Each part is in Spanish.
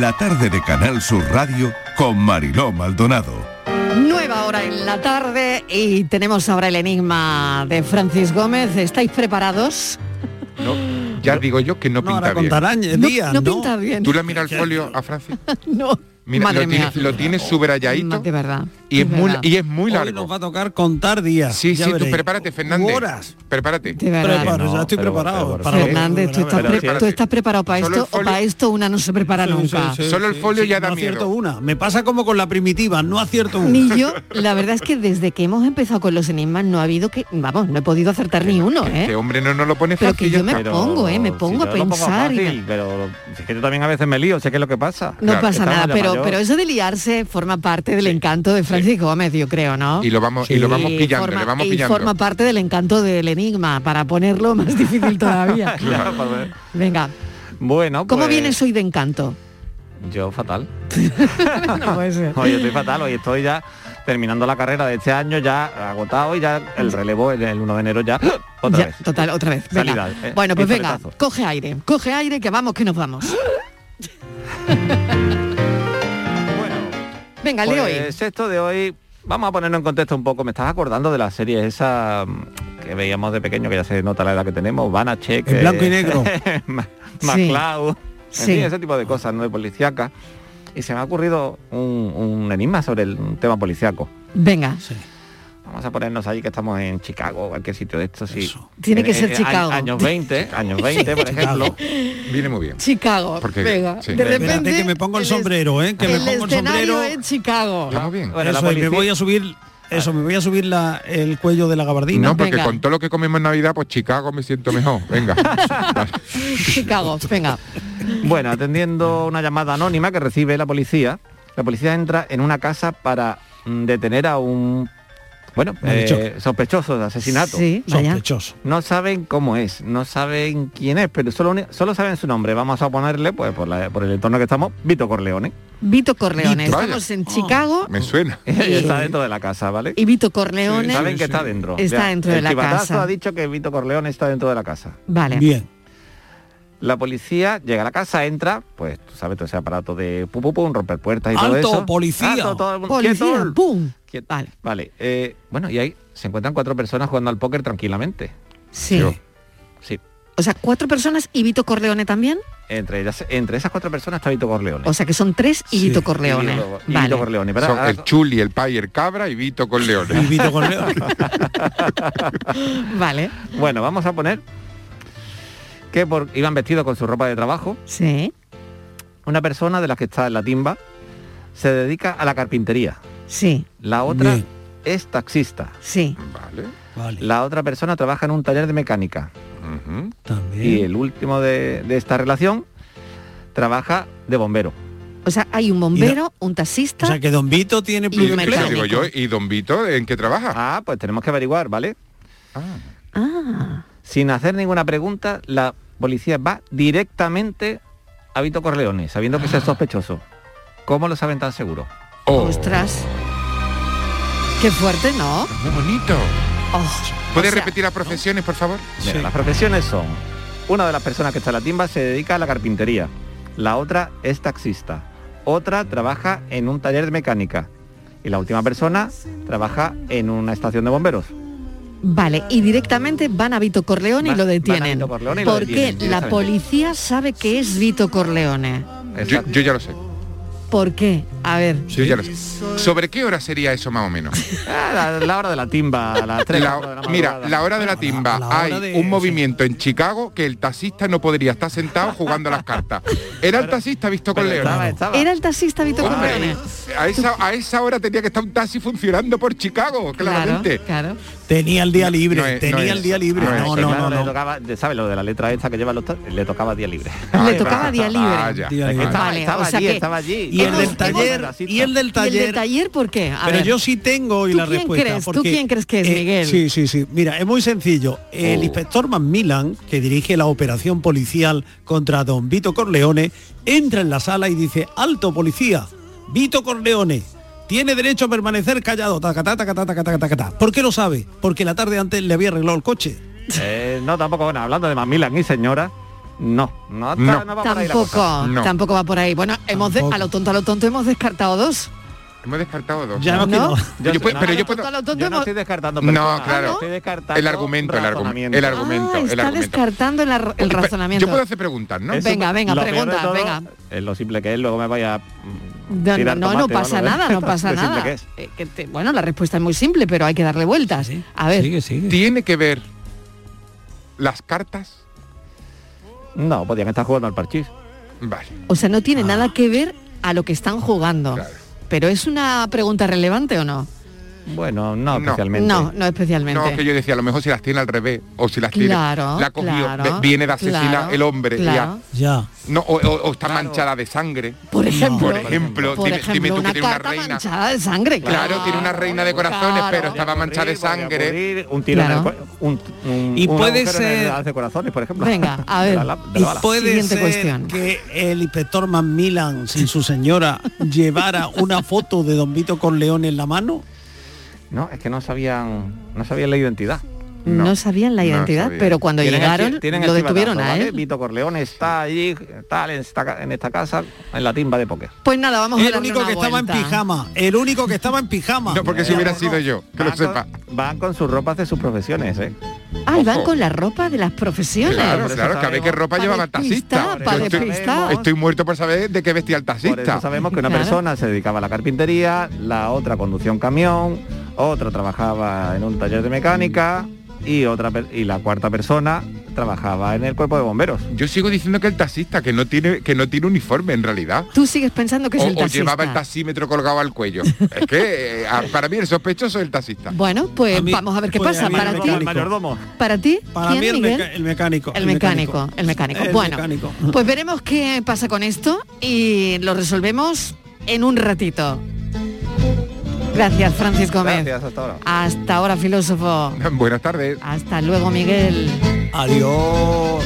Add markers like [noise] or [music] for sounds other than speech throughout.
La tarde de Canal Sur Radio con Mariló Maldonado. Nueva hora en la tarde y tenemos ahora el enigma de Francis Gómez. ¿Estáis preparados? No, ya digo yo que no, No, pinta ahora bien. contarán, No- día, no no. pinta bien. ¿Tú le miras el folio a Francis? [laughs] no. Mira, Madre lo tiene, mía. lo tiene subrayadito De verdad. Y es, muy, y es muy Hoy largo. nos va a tocar contar días. Sí, ya sí, tú prepárate, Fernández. Horas. Prepárate. De verdad. Preparo, ya estoy preparado. que- Fernández, ¿tú estás, Pero pre- sí, tú estás preparado para Solo esto el folio- o para esto una no se prepara Sí, nunca? sí, sí, sí, sí, no acierto una. Me pasa como con la primitiva, no acierto una. Ni yo, la verdad es que desde que hemos empezado con los enigmas no ha habido que, vamos, no he podido acertar ni uno, ¿eh? Este hombre no nos lo pone Pero fácil. que ya yo me pongo, ¿eh? Me pongo a pensar. pero es que yo también a veces me lío, sé qué es lo que pasa. No pasa nada, ya pero, pero eso de liarse forma parte del encanto de Francis Gómez, yo creo, ¿no? Y lo vamos, y lo vamos Y pillando, forma- le vamos y pillando. forma parte del encanto del enigma, para ponerlo más [laughs] difícil todavía. [laughs] Claro. Venga, Bueno, ¿cómo pues, vienes hoy de encanto? Yo fatal. [laughs] no puede ser. Hoy estoy fatal, hoy estoy ya terminando la carrera de este año, ya agotado y ya el relevo el, el 1 de enero ya [gasps] otra Ya, vez. Total, otra vez. Venga. Salida, eh, bueno, pues venga, coge aire, coge aire, que vamos, que nos vamos. Venga, leo hoy. Pues esto de hoy, vamos a ponerlo en contexto un poco. Me estás acordando de la serie esa mm, que veíamos de pequeño, que ya se nota la edad que tenemos, Banachek. En blanco y negro. [laughs] MacLeod, en Sí. fin, ese tipo de cosas, ¿no? De policíaca. Y se me ha ocurrido un, un enigma sobre el tema policíaco. Venga. Vamos a ponernos ahí que estamos en Chicago, cualquier sitio de estos. Sí. Tiene que ser en- Chicago. Años 20, [laughs] años 20, por ejemplo. Viene muy bien. Chicago, Porque- venga. sí. De Espérate repente que me pongo el sombrero, ¿eh? Que me pongo el sombrero. en Chicago. Vamos bien. Bueno, eso, y me voy a subir, eso, me voy a subir la, el cuello de la gabardina. No, porque con todo lo que comemos en Navidad, pues Chicago me siento mejor. Venga. [laughs] Chicago, venga. Bueno, atendiendo una llamada anónima que recibe la policía, la policía entra en una casa para mm, detener a un bueno eh, sospechoso de asesinato. Sí, vaya. Sospechoso. No saben cómo es, no saben quién es, pero solo, solo saben su nombre. Vamos a ponerle, pues por, la- por el entorno que estamos, Vito Corleone. Vito Corleone. Vito. Estamos en Chicago Me suena. Y [laughs] está dentro de la casa, ¿vale? y Vito Corleone saben que está dentro. está Ya, dentro de la casa. ha dicho que Vito Corleone está dentro de la casa. Vale. Bien. La policía llega a la casa, entra, pues tú sabes todo ese aparato de pum pum pum, romper puertas y todo ¡Alto, eso. policía! Alto, todo el mundo, Policía, quieto. ¡pum! Quieto. Vale. Vale, eh, bueno, y ahí se encuentran cuatro personas jugando al póker tranquilamente. Sí. Yo. Sí. O sea, cuatro personas y Vito Corleone también. Entre, ellas, entre esas cuatro personas está Vito Corleone. O sea, que son tres y Vito Corleone. Y Vito, y Vale. Vito Corleone. ¿verdad? Son Ahora- el Chuli, el Pai, el Cabra y Vito con León. Y Vito [laughs] Corleone. [laughs] Vale. Bueno, vamos a poner que por, iban vestidos con su ropa de trabajo. Sí. Una persona de las que está en la timba se dedica a la carpintería. Sí. La otra Bien. es taxista. Sí. Vale. Vale. La otra persona trabaja en un taller de mecánica. Ujú. También. Y el último de, de esta relación trabaja de bombero. O sea, hay un bombero, un taxista. O sea que Don Vito tiene mecánico. digo yo, ¿y Don Vito en qué trabaja? Ah, pues tenemos que averiguar, ¿vale? Ah. Sin hacer ninguna pregunta, la policía va directamente a Vito Corleone, sabiendo que es el sospechoso. ¿Cómo lo saben tan seguro? Oh, Ostras. Qué fuerte, ¿no? muy bonito. Oh, ¿Puedes o sea, repetir las profesiones, por favor? Mira, Sí. las profesiones son, una de las personas que está en la timba se dedica a la carpintería, la otra es taxista, otra trabaja en un taller de mecánica y la última persona trabaja en una estación de bomberos. Vale, y directamente van a Vito Corleone y lo detienen. Vito Corleone y lo Porque detienen la policía sabe que es Vito Corleone. Yo, yo ya lo sé. ¿Por qué? A ver. Yo ya lo sé. ¿Sobre qué hora sería eso más o menos? [laughs] Ah, la, la hora de la timba, a las 3 La- mira, la hora de la timba. la Hay de- un movimiento en Chicago que el taxista no podría estar sentado jugando a las cartas. Era el taxista visto con estaba. Era el taxista Vito Hombre, Corleone. a esa, a esa hora tenía que estar un taxi funcionando por Chicago, claramente. Claro, claro. Tenía el día libre, no es- tenía no es- el día libre. no No, no, Claro, no, le no. tocaba, ¿sabes lo de la letra esta que lleva los le tocaba día libre. Le tocaba día libre. Vaya. Día libre. Estaba, Vale, estaba o sea allí, que- estaba allí. Y el del taller, y el del ¿Y el taller. del taller por qué? A Pero ver. yo sí tengo hoy ¿Tú la quién respuesta. crees? ¿Tú quién crees que es, eh, Miguel? Sí, sí, sí. Mira, es muy sencillo. El Oh. inspector Macmillan, que dirige la operación policial contra don Vito Corleone, entra en la sala y dice, alto policía, Vito Corleone. Tiene derecho a permanecer callado. Tacatá, tacatá, tacatá. ¿Por qué lo sabe? Porque la tarde antes le había arreglado el coche. Eh, no, tampoco, bueno, hablando de Macmillan y señora, no, no, No. no va por ahí la cosa. Tampoco, No. tampoco va por ahí. Bueno, hemos de- Tampoco. a lo tonto, a lo tonto hemos descartado dos. Hemos descartado dos. Ya no, ¿No? no. Yo Yo- puedo- no, pero no, yo no, puedo... A lo tonto Yo no estoy descartando No, personas, claro. estoy descartando El argumento, el, argumento, el argumento, Ah, el está argumento. descartando el, ar- el Pero razonamiento. Yo puedo hacer preguntas, ¿no? Eso- Venga, venga, pregunta, todo venga. Es lo simple que es, luego me vaya mm, No, no, no tomate pasa nada, no [laughs] pasa nada. que es. Eh, que te- bueno, la respuesta es muy simple, pero hay que darle vueltas. A ver, Sigue, sigue. ¿Tiene que ver las cartas? No, podían estar jugando al parchís. Vale. o sea, no tiene nada que ver a lo que están jugando. Claro. Pero es una pregunta relevante o no? Bueno, no, No. especialmente. No, no especialmente. No, que yo decía, a lo mejor si las tiene al revés, o si las tiene, Claro, la cogió, claro, viene de asesinar claro, el hombre, claro. Ya. ya. No, o, o- o está manchada de sangre. Por ejemplo, Por ejemplo, por dime, ejemplo, dime tú una que tiene una reina. manchada de sangre. Claro, tiene una reina de corazones, Claro. pero estaba manchada de sangre. Un tiro Claro. en el un, un- Y un puede agujero en el ser- de corazones, por ejemplo. Venga, [laughs] a ver. La, Y puede Siguiente ser cuestión. que el inspector Macmillan, sin su señora, [laughs] llevara una foto de Don Vito Corleone en la mano. No, es que no sabían, no sabían la identidad. No, sabían la no identidad, pero cuando Tienen el llegaron el lo detuvieron chivatazo, a ¿vale? él. Vito Corleone está allí, tal, en esta, ca- en esta casa, en la timba de póker. Pues nada, vamos a El único una que estaba en pijama. El único que estaba en pijama. No, porque si hubiera no, sido no. yo, que lo sepa. con, van con sus ropas de sus profesiones, ¿eh? Ah, y van con la ropa de las profesiones. Claro, por claro, que a ver qué ropa Pa' llevaba el taxista. estoy, muerto por saber de qué vestía el Por eso taxista. sabemos que una Claro. persona se dedicaba a la carpintería, la otra conducía un camión, otra trabajaba en un taller de mecánica y otra y la cuarta persona trabajaba en el cuerpo de bomberos. Yo sigo diciendo que el taxista, que no tiene, que no tiene uniforme en realidad. Tú sigues pensando que es O, el o taxista. llevaba el taxímetro colgado al cuello. es que eh, para mí el sospechoso es el taxista. Bueno, pues A mí- vamos a ver qué pues pasa. Para ti, para ti, Para ¿quién, mí el, Miguel? meca- el mecánico. El mecánico, el mecánico. El bueno, mecánico. pues veremos qué pasa con esto y lo resolvemos en un ratito. Gracias, Francis Gómez. Gracias, hasta ahora. Hasta ahora, filósofo. [laughs] Buenas tardes. Hasta luego, Miguel. Adiós.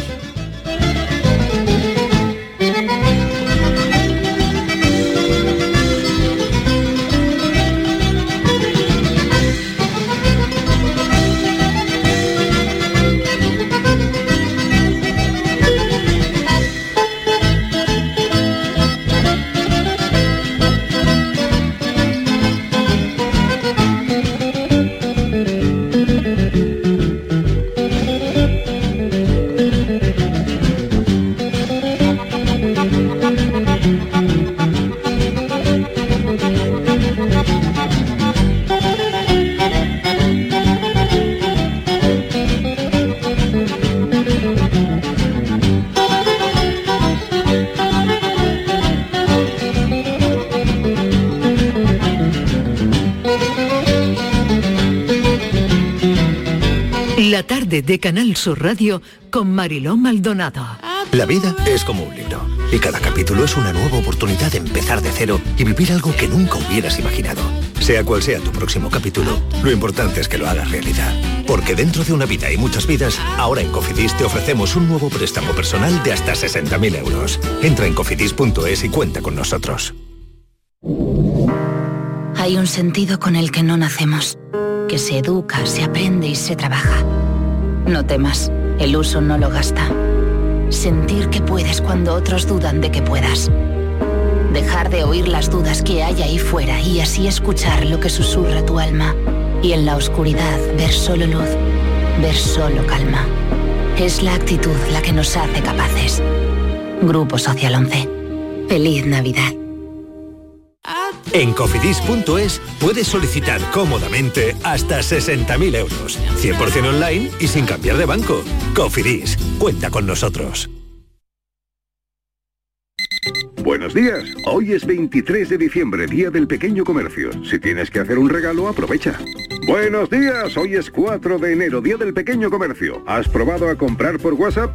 Tarde de Canal Sur Radio con Mariló Maldonado. La vida es como un libro y cada capítulo es una nueva oportunidad de empezar de cero y vivir algo que nunca hubieras imaginado. Sea cual sea tu próximo capítulo, lo importante es que lo hagas realidad. Porque dentro de una vida y muchas vidas, ahora en Cofidis te ofrecemos un nuevo préstamo personal de hasta 60.000 euros. Entra en cofidis.es y cuenta con nosotros. Hay un sentido con el que no nacemos, que se educa, se aprende y se trabaja. No temas, el uso no lo gasta. Sentir que puedes cuando otros dudan de que puedas. Dejar de oír las dudas que hay ahí fuera y así escuchar lo que susurra tu alma. Y en la oscuridad ver solo luz, ver solo calma. Es la actitud la que nos hace capaces. Grupo Social 11. Feliz Navidad. En cofidis.es puedes solicitar cómodamente hasta 60.000 euros, 100% online y sin cambiar de banco. Cofidis, cuenta con nosotros. Buenos días, hoy es 23 de diciembre, Día del Pequeño Comercio. Si tienes que hacer un regalo, aprovecha. Buenos días, hoy es 4 de enero, Día del Pequeño Comercio. ¿Has probado a comprar por WhatsApp?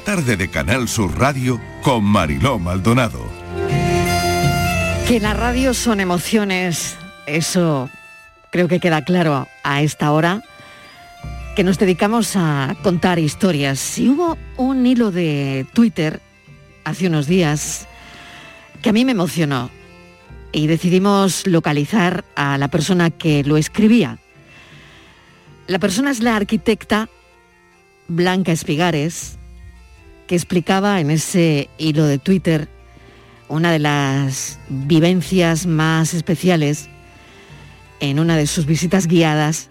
Tarde de Canal Sur Radio con Mariló Maldonado. Que la radio son emociones, eso creo que queda claro a esta hora, que nos dedicamos a contar historias. Si hubo un hilo de Twitter hace unos días que a mí me emocionó y decidimos localizar a la persona que lo escribía. La persona es la arquitecta Blanca Espigares, que explicaba en ese hilo de Twitter una de las vivencias más especiales en una de sus visitas guiadas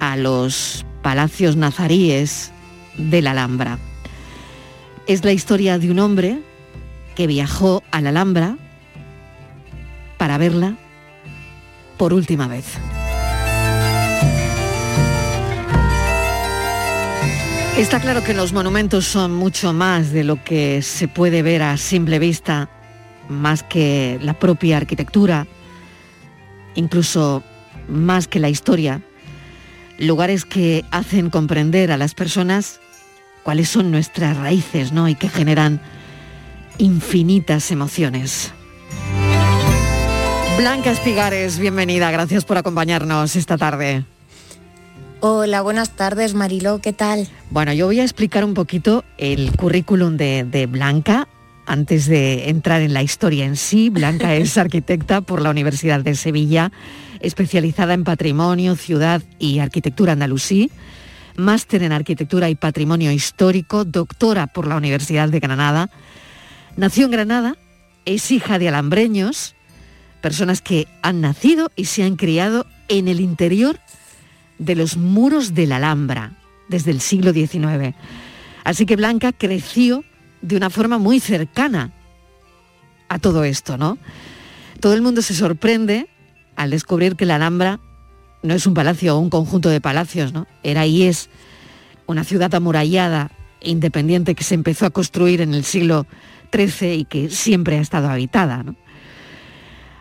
a los palacios nazaríes de la Alhambra. Es la historia de un hombre que viajó a la Alhambra para verla por última vez. Está claro que los monumentos son mucho más de lo que se puede ver a simple vista, más que la propia arquitectura, incluso más que la historia, lugares que hacen comprender a las personas cuáles son nuestras raíces, ¿no? Y que generan infinitas emociones. Blanca Espigares, bienvenida, gracias por acompañarnos esta tarde. Hola, buenas tardes Mariló, ¿qué tal? Bueno, yo voy a explicar un poquito el currículum de, de Blanca antes de entrar en la historia en sí. Blanca es [laughs] arquitecta por la Universidad de Sevilla, especializada en patrimonio, ciudad y arquitectura andalusí, máster en arquitectura y patrimonio histórico, doctora por la Universidad de Granada. Nació en Granada, es hija de alambreños, personas que han nacido y se han criado en el interior de los muros de la Alhambra desde el siglo XIX. Así que Blanca creció de una forma muy cercana a todo esto, ¿no? Todo el mundo se sorprende al descubrir que la Alhambra no es un palacio o un conjunto de palacios, ¿no? Era y es una ciudad amurallada e independiente que se empezó a construir en el siglo XIII y que siempre ha estado habitada, ¿no?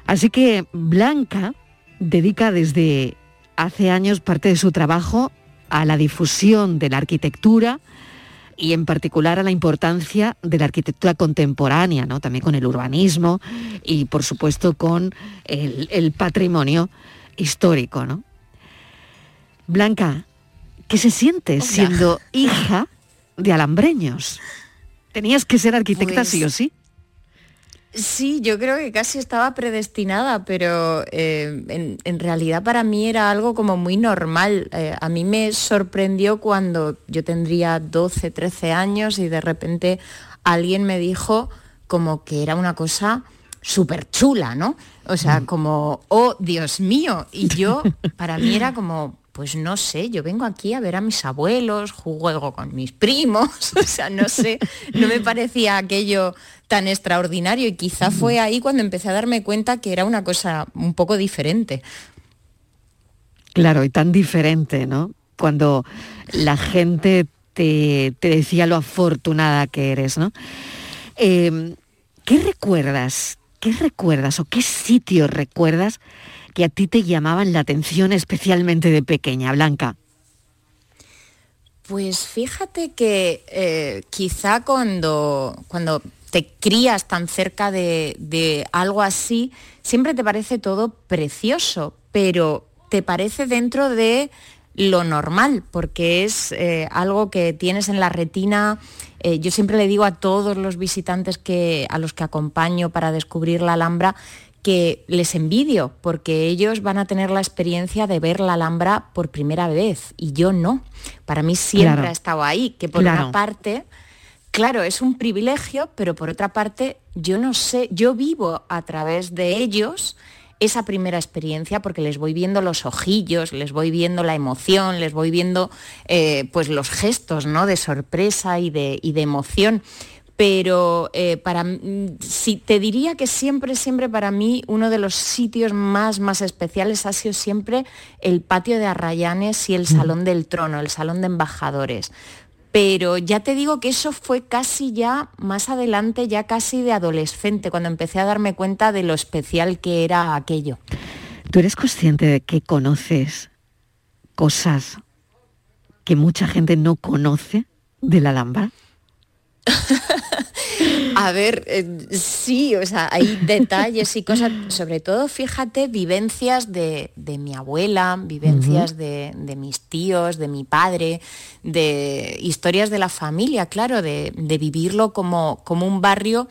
Así que Blanca dedica desde hace años parte de su trabajo a la difusión de la arquitectura y en particular a la importancia de la arquitectura contemporánea, ¿no? también con el urbanismo y por supuesto con el, el patrimonio histórico. ¿no? Blanca, ¿qué se siente Hola. siendo hija de alambreños? ¿Tenías que ser arquitecta Pues- sí o sí? Sí, yo creo que casi estaba predestinada, pero eh, en, realidad para mí era algo como muy normal. Eh, a mí me sorprendió cuando yo tendría 12, 13 años y de repente alguien me dijo como que era una cosa súper chula, ¿no? O sea, mm. como, oh, Dios mío. Y yo, para mí era como, pues no sé, yo vengo aquí a ver a mis abuelos, juego con mis primos, [laughs] o sea, no sé, no me parecía aquello tan extraordinario y quizá fue ahí cuando empecé a darme cuenta que era una cosa un poco diferente. Claro, y tan diferente, ¿no? Cuando la gente te, decía lo afortunada que eres, ¿no? Em, ¿Qué recuerdas? ¿Qué recuerdas o qué sitios recuerdas que a ti te llamaban la atención especialmente de pequeña, Blanca? Pues fíjate que eh, quizá cuando, cuando te crías tan cerca de, algo así, siempre te parece todo precioso, pero te parece dentro de lo normal, porque es eh, algo que tienes en la retina. Eh, yo siempre le digo a todos los visitantes que, a los que acompaño para descubrir la Alhambra que les envidio, porque ellos van a tener la experiencia de ver la Alhambra por primera vez y yo no. Para mí siempre ha estado ahí, que por una parte claro, es un privilegio, pero por otra parte, yo no sé, yo vivo a través de ellos esa primera experiencia porque les voy viendo los ojillos, les voy viendo la emoción, les voy viendo eh, pues los gestos ¿no? de sorpresa y de, de emoción. Pero eh, para si te diría que siempre, siempre para mí uno de los sitios más, más especiales ha sido siempre el patio de Arrayanes y el Salón del Trono, el Salón de Embajadores pero ya te digo que eso fue casi ya más adelante, ya casi de adolescente, cuando empecé a darme cuenta de lo especial que era aquello. ¿Tú eres consciente de que conoces cosas que mucha gente no conoce de la Alhambra? [laughs] A ver, eh, sí, o sea, hay detalles y cosas, sobre todo, fíjate, vivencias de, mi abuela, vivencias de, mis tíos, de mi padre, de historias de la familia, claro, de, vivirlo como, como un barrio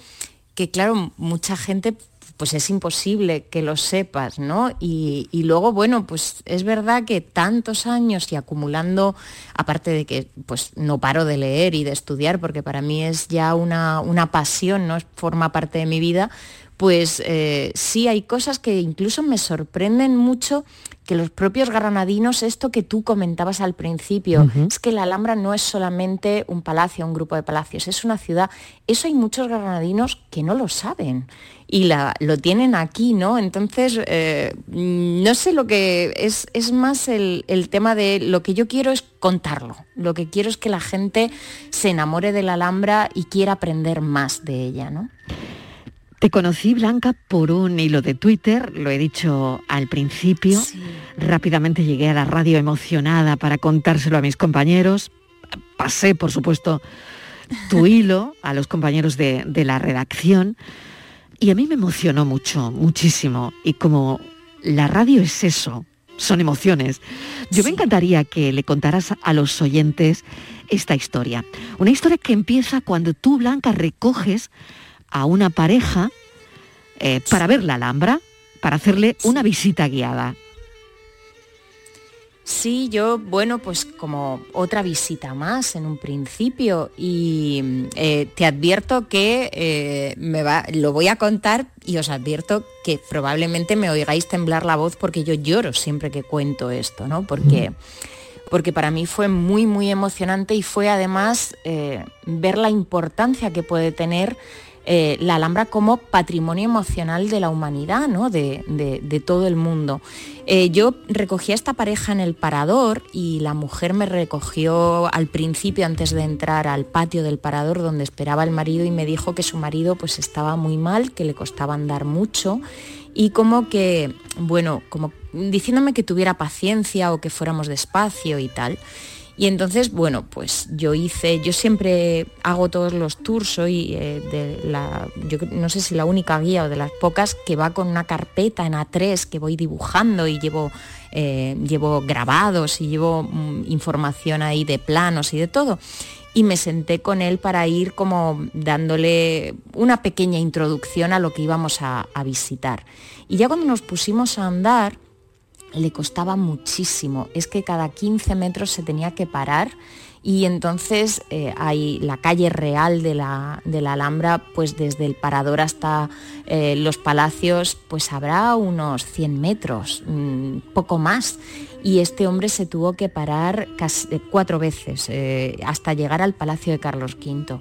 que, claro, mucha gente pues es imposible que lo sepas, ¿no? Y, luego, bueno, pues es verdad que tantos años y acumulando, aparte de que pues no paro de leer y de estudiar, porque para mí es ya una, una pasión, ¿no? Forma parte de mi vida, pues eh, sí hay cosas que incluso me sorprenden mucho que los propios granadinos, esto que tú comentabas al principio, es que la Alhambra no es solamente un palacio, un grupo de palacios, es una ciudad. Eso hay muchos granadinos que no lo saben y la, lo tienen aquí, ¿no? Entonces, eh, no sé lo que es, es más el, el, tema de lo que yo quiero es contarlo, lo que quiero es que la gente se enamore de la Alhambra y quiera aprender más de ella, ¿no? Te conocí, Blanca, por un hilo de Twitter, lo he dicho al principio. Rápidamente llegué a la radio emocionada para contárselo a mis compañeros. Pasé, por supuesto, tu [laughs] hilo a los compañeros de, de la redacción. Y a mí me emocionó mucho, muchísimo. Y como la radio es eso, son emociones, yo me encantaría que le contaras a los oyentes esta historia. Una historia que empieza cuando tú, Blanca, recoges a una pareja eh, para ver la Alhambra, para hacerle una visita guiada. Sí, yo, bueno, pues como otra visita más en un principio y eh, te advierto que eh, me va, lo voy a contar y os advierto que probablemente me oigáis temblar la voz porque yo lloro siempre que cuento esto, ¿no? Porque, porque para mí fue muy, muy emocionante y fue además ver la importancia que puede tener eh, la Alhambra como patrimonio emocional de la humanidad, ¿no? de, todo el mundo. Eh, yo recogí a esta pareja en el parador y la mujer me recogió al principio antes de entrar al patio del parador donde esperaba el marido y me dijo que su marido pues estaba muy mal, que le costaba andar mucho y como que, bueno, como diciéndome que tuviera paciencia o que fuéramos despacio y tal. Y entonces, bueno, pues yo hice, yo siempre hago todos los tours, soy eh, de la, yo no sé si la única guía o de las pocas que va con una carpeta en A3 que voy dibujando y llevo, eh, llevo grabados y llevo mm, información ahí de planos y de todo. y me senté con él para ir como dándole una pequeña introducción a lo que íbamos a, a visitar. Y ya cuando nos pusimos a andar, le costaba muchísimo. Es que cada 15 metros se tenía que parar y entonces eh, hay la calle real de la, de la, Alhambra, pues desde el parador hasta eh, los palacios, pues habrá unos 100 metros, mm, poco más. Y este hombre se tuvo que parar eh, cuatro veces hasta llegar al Palacio de Carlos V.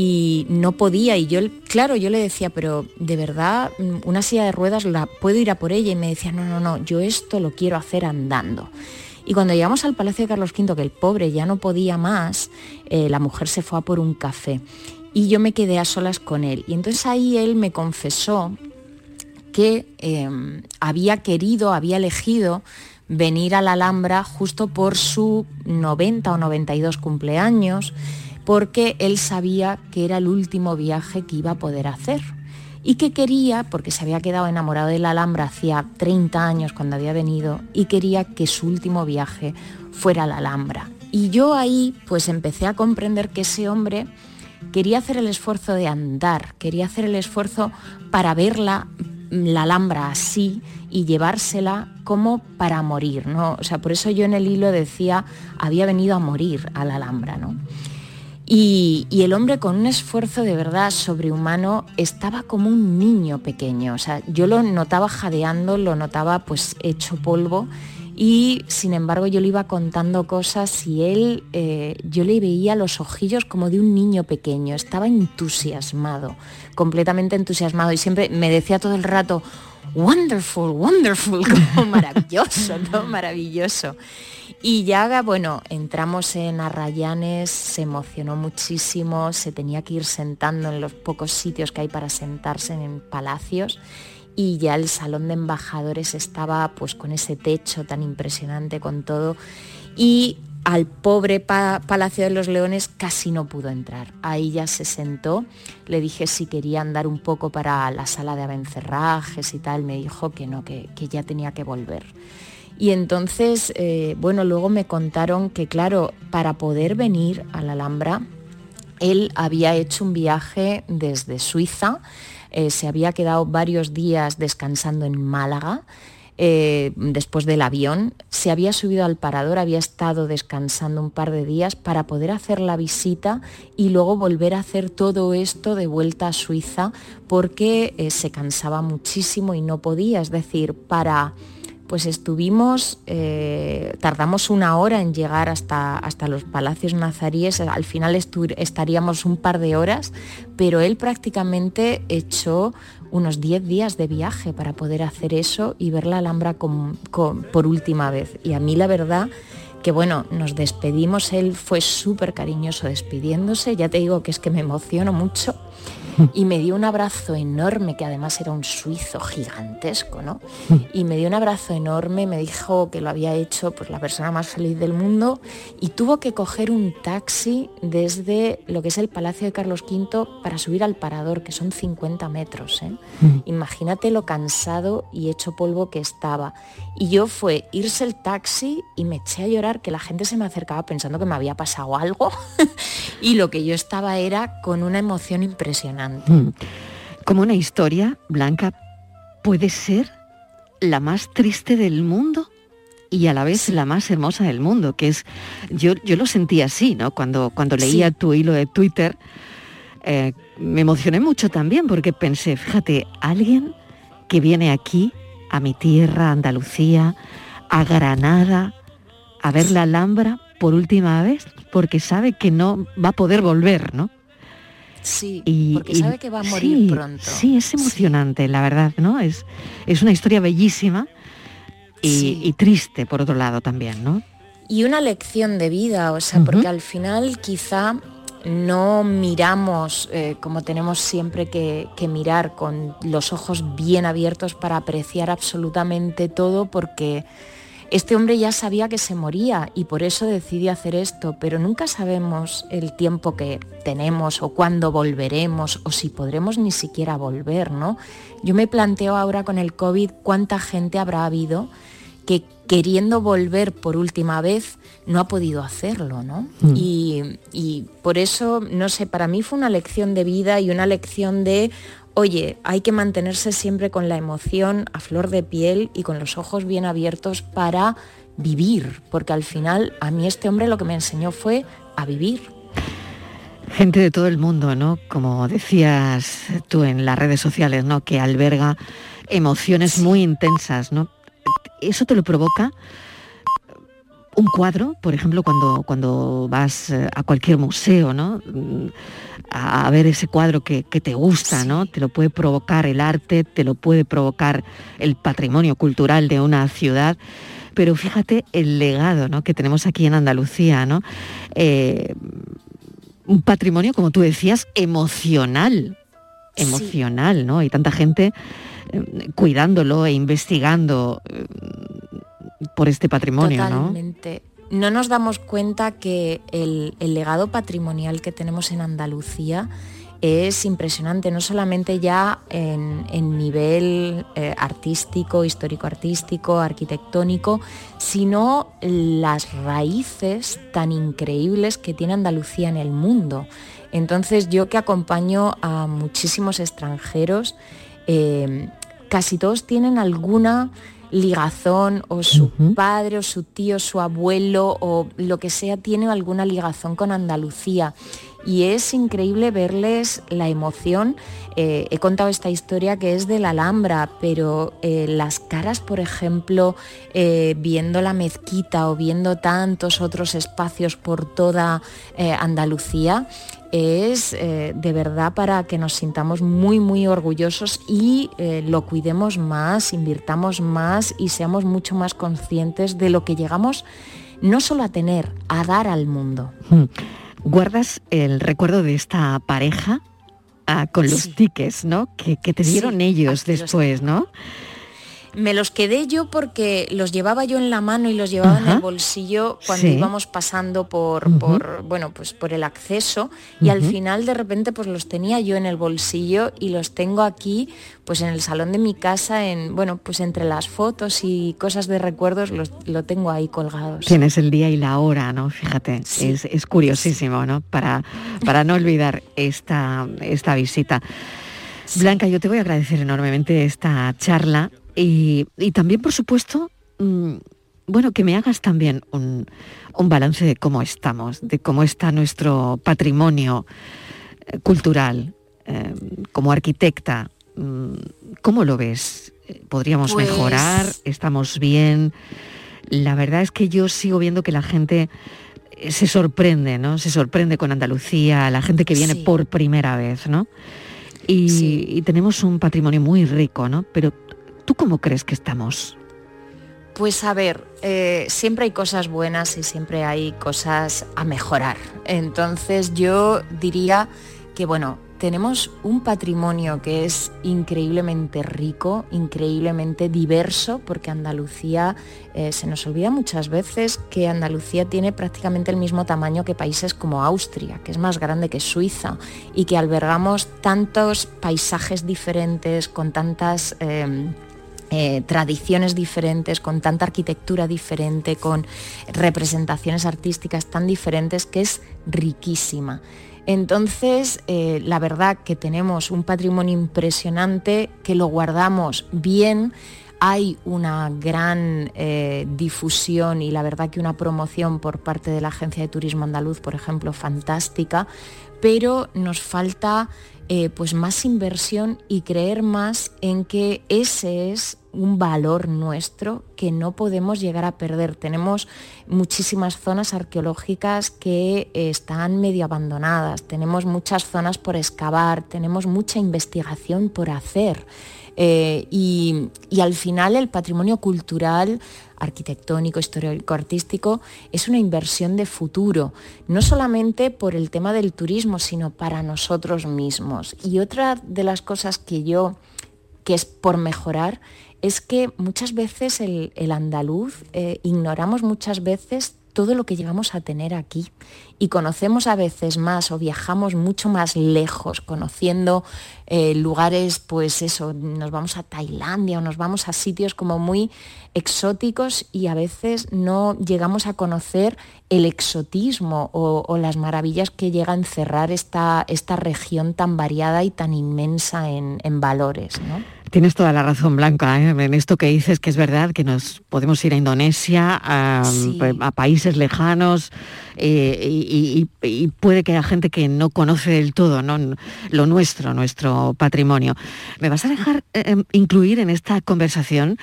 Y no podía, y yo, claro, yo le decía, pero de verdad, mm, una silla de ruedas la puedo ir a por ella. Y me decía, no, no, no, yo esto lo quiero hacer andando. Y cuando llegamos al Palacio de Carlos V, que el pobre ya no podía más, eh, la mujer se fue a por un café y yo me quedé a solas con él. Y entonces ahí él me confesó que em, había querido, había elegido venir a la Alhambra justo por su 90 o 92 cumpleaños, porque él sabía que era el último viaje que iba a poder hacer y que quería, porque se había quedado enamorado de la Alhambra hacía 30 años cuando había venido, y quería que su último viaje fuera la Alhambra. Y yo ahí pues empecé a comprender que ese hombre quería hacer el esfuerzo de andar, quería hacer el esfuerzo para verla, la Alhambra así y llevársela como para morir, ¿no? O sea, por eso yo en el hilo decía, había venido a morir a la Alhambra, ¿no? Y, el hombre con un esfuerzo de verdad sobrehumano estaba como un niño pequeño. O sea, yo lo notaba jadeando, lo notaba pues hecho polvo y sin embargo yo le iba contando cosas y él, eh, yo le veía los ojillos como de un niño pequeño, estaba entusiasmado, completamente entusiasmado y siempre me decía todo el rato, wonderful, wonderful, [laughs] como maravilloso. Maravilloso. Y ya, bueno, entramos en Arrayanes, se emocionó muchísimo, se tenía que ir sentando en los pocos sitios que hay para sentarse en palacios y ya el salón de embajadores estaba pues con ese techo tan impresionante con todo y al pobre Palacio de los Leones casi no pudo entrar. Ahí ya se sentó, le dije si quería andar un poco para la sala de abencerrajes y tal, me dijo que no, que, que ya tenía que volver. Y entonces, eh, bueno, luego me contaron que, claro, para poder venir a la Alhambra, él había hecho un viaje desde Suiza, eh, se había quedado varios días descansando en Málaga, eh, después del avión, se había subido al parador, había estado descansando un par de días para poder hacer la visita y luego volver a hacer todo esto de vuelta a Suiza porque se cansaba muchísimo y no podía, es decir, para pues estuvimos, eh, tardamos una hora en llegar hasta, hasta los palacios nazaríes, al final estaríamos un par de horas, pero él prácticamente echó unos 10 días de viaje para poder hacer eso y ver la Alhambra por última vez. Y a mí la verdad que bueno, nos despedimos, él fue súper cariñoso despidiéndose, ya te digo que es que me emociono mucho y me dio un abrazo enorme, que además era un suizo gigantesco, ¿no? Y me dio un abrazo enorme, me dijo que lo había hecho pues, la persona más feliz del mundo y tuvo que coger un taxi desde lo que es el Palacio de Carlos V para subir al parador, que son 50 metros. ¿eh? Imagínate lo cansado y hecho polvo que estaba. Y yo fue irse el taxi y me eché a llorar, que la gente se me acercaba pensando que me había pasado algo. [laughs] y lo que yo estaba era con una emoción impresionante. Mm. Como una historia, Blanca, puede ser la más triste del mundo y a la vez la más hermosa del mundo, que es, yo, yo lo sentí así, ¿no? Cuando, cuando leía tu hilo de Twitter, eh, me emocioné mucho también porque pensé, fíjate, alguien que viene aquí, a mi tierra, Andalucía, a Granada, a ver la Alhambra por última vez, porque sabe que no va a poder volver, ¿no? Sí, y, porque sabe que va a morir pronto. Sí, es emocionante, la verdad, ¿no? Es, es una historia bellísima y, triste, por otro lado, también, ¿no? Y una lección de vida, o sea, porque al final quizá no miramos eh, como tenemos siempre que, que, mirar con los ojos bien abiertos para apreciar absolutamente todo porque este hombre ya sabía que se moría y por eso decidió hacer esto, pero nunca sabemos el tiempo que tenemos o cuándo volveremos o si podremos ni siquiera volver, ¿no? Yo me planteo ahora con el COVID cuánta gente habrá habido que queriendo volver por última vez no ha podido hacerlo, ¿no? Mm. Y, y por eso, no sé, para mí fue una lección de vida y una lección de, oye, hay que mantenerse siempre con la emoción a flor de piel y con los ojos bien abiertos para vivir, porque al final a mí este hombre lo que me enseñó fue a vivir. Gente de todo el mundo, ¿no? Como decías tú en las redes sociales, ¿no? Que alberga emociones muy intensas, ¿no? Eso te lo provoca un cuadro, por ejemplo, cuando, cuando vas eh, a cualquier museo, ¿no? Mm, A, a ver ese cuadro que, que te gusta, ¿no? Te lo puede provocar el arte, te lo puede provocar el patrimonio cultural de una ciudad. Pero fíjate el legado ¿no? que tenemos aquí en Andalucía, ¿no? Eh, un patrimonio, como tú decías, emocional. Emocional, ¿no? Hay tanta gente eh, cuidándolo e investigando eh, por este patrimonio, ¿no? Totalmente. ¿no? nos damos cuenta que el, legado patrimonial que tenemos en Andalucía es impresionante, no solamente ya en, nivel eh, artístico, histórico-artístico, arquitectónico, sino las raíces tan increíbles que tiene Andalucía en el mundo. Entonces yo que acompaño a muchísimos extranjeros, casi todos tienen alguna ligazón o su padre o su tío, su abuelo o lo que sea tiene alguna ligazón con Andalucía y es increíble verles la emoción. Eh, he contado esta historia que es de la Alhambra, pero eh, las caras, por ejemplo, eh, viendo la mezquita o viendo tantos otros espacios por toda Andalucía, es de verdad para que nos sintamos muy, muy orgullosos y lo cuidemos más, invirtamos más y seamos mucho más conscientes de lo que llegamos no solo a tener, a dar al mundo. Mm. ¿Guardas el recuerdo de esta pareja ah, con los tickets, ¿no? Que, que te dieron Sí, ellos aquí después, ¿no? Me los quedé yo porque los llevaba yo en la mano y los llevaba en el bolsillo cuando Sí. íbamos pasando por, por, bueno, pues por el acceso y al final de repente pues los tenía yo en el bolsillo y los tengo aquí pues en el salón de mi casa en bueno pues entre las fotos y cosas de recuerdos los, lo tengo ahí colgados. Tienes el día y la hora, ¿no? Fíjate, es, es curiosísimo, ¿no? Para, para no olvidar esta, esta visita. Blanca, yo te voy a agradecer enormemente esta charla y, y también, por supuesto, mm, bueno, que me hagas también un, un balance de cómo estamos, de cómo está nuestro patrimonio eh, cultural. eh, como arquitecta, mm, ¿cómo lo ves? ¿Podríamos Pues- mejorar? ¿Estamos bien? La verdad es que yo sigo viendo que la gente eh, se sorprende, ¿no? Se sorprende con Andalucía, la gente que viene Sí. por primera vez, ¿no? Y, y tenemos un patrimonio muy rico, ¿no? Pero ¿tú cómo crees que estamos? Pues a ver, eh, siempre hay cosas buenas y siempre hay cosas a mejorar. Entonces yo diría que bueno, tenemos un patrimonio que es increíblemente rico, increíblemente diverso, porque Andalucía, eh, se nos olvida muchas veces que Andalucía tiene prácticamente el mismo tamaño que países como Austria, que es más grande que Suiza, y que albergamos tantos paisajes diferentes, con tantas... em, eh, tradiciones diferentes, con tanta arquitectura diferente, con representaciones artísticas tan diferentes que es riquísima. Entonces, eh, la verdad que tenemos un patrimonio impresionante, que lo guardamos bien, hay una gran eh, difusión y la verdad que una promoción por parte de la Agencia de Turismo Andaluz, por ejemplo, fantástica, pero nos falta eh, pues más inversión y creer más en que ese es un valor nuestro que no podemos llegar a perder. Tenemos muchísimas zonas arqueológicas que eh, están medio abandonadas, tenemos muchas zonas por excavar, tenemos mucha investigación por hacer. Eh, y, al final el patrimonio cultural, arquitectónico, histórico-artístico, es una inversión de futuro, no solamente por el tema del turismo, sino para nosotros mismos. Y otra de las cosas que yo, que es por mejorar, es que muchas veces el, el andaluz eh, ignoramos muchas veces todo lo que llevamos a tener aquí. Y conocemos a veces más o viajamos mucho más lejos, conociendo eh, lugares, pues eso, nos vamos a Tailandia o nos vamos a sitios como muy exóticos y a veces no llegamos a conocer el exotismo o, las maravillas que llega a encerrar esta, esta región tan variada y tan inmensa en, en valores. ¿no? Tienes toda la razón, Blanca, ¿eh? en esto que dices que es verdad, que nos podemos ir a Indonesia, a, países lejanos, eh, y, puede que haya gente que no conoce del todo lo nuestro, nuestro patrimonio. ¿Me vas a dejar eh, em, incluir en esta conversación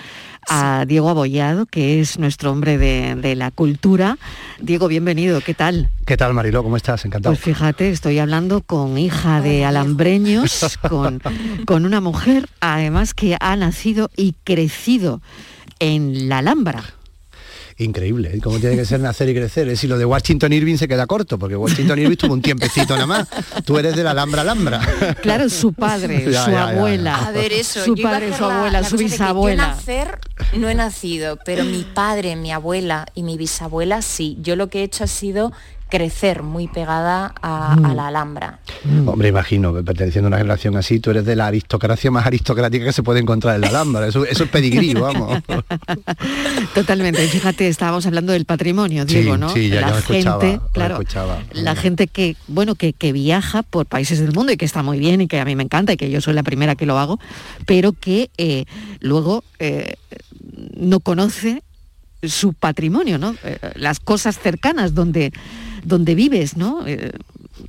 a Diego Abollado, que es nuestro hombre de, la cultura? Diego, bienvenido, ¿qué tal? ¿Qué tal, Marilo? ¿Cómo estás? Encantado. Pues fíjate, estoy hablando con hija de alambreños, [laughs] con, con una mujer, además que ha nacido y crecido en la Alhambra increíble. ¿eh? Como tiene que ser nacer y crecer. Es si lo de Washington Irving se queda corto, porque Washington Irving tuvo un tiempecito nada más. Tú eres de la Alhambra Alhambra. Claro, su padre, su abuela. a ver, eso. Su padre, su abuela, su bisabuela. Yo nacer no he nacido, pero mi padre, mi abuela y mi bisabuela sí. Yo lo que he hecho ha sido crecer muy pegada a, mm. la Alhambra. Mm. Hombre, imagino, perteneciendo a una generación así, tú eres de la aristocracia más aristocrática que se puede encontrar en la Alhambra. Eso, es pedigrí, [laughs] vamos. Totalmente. Fíjate, estábamos hablando del patrimonio, Diego, ¿no? Sí, ya, la gente, claro, la mm. gente que, bueno, que, que viaja por países del mundo y que está muy bien y que a mí me encanta y que yo soy la primera que lo hago, pero que eh, luego eh, no conoce su patrimonio, ¿no? Eh, las cosas cercanas donde donde vives, ¿no? Eh,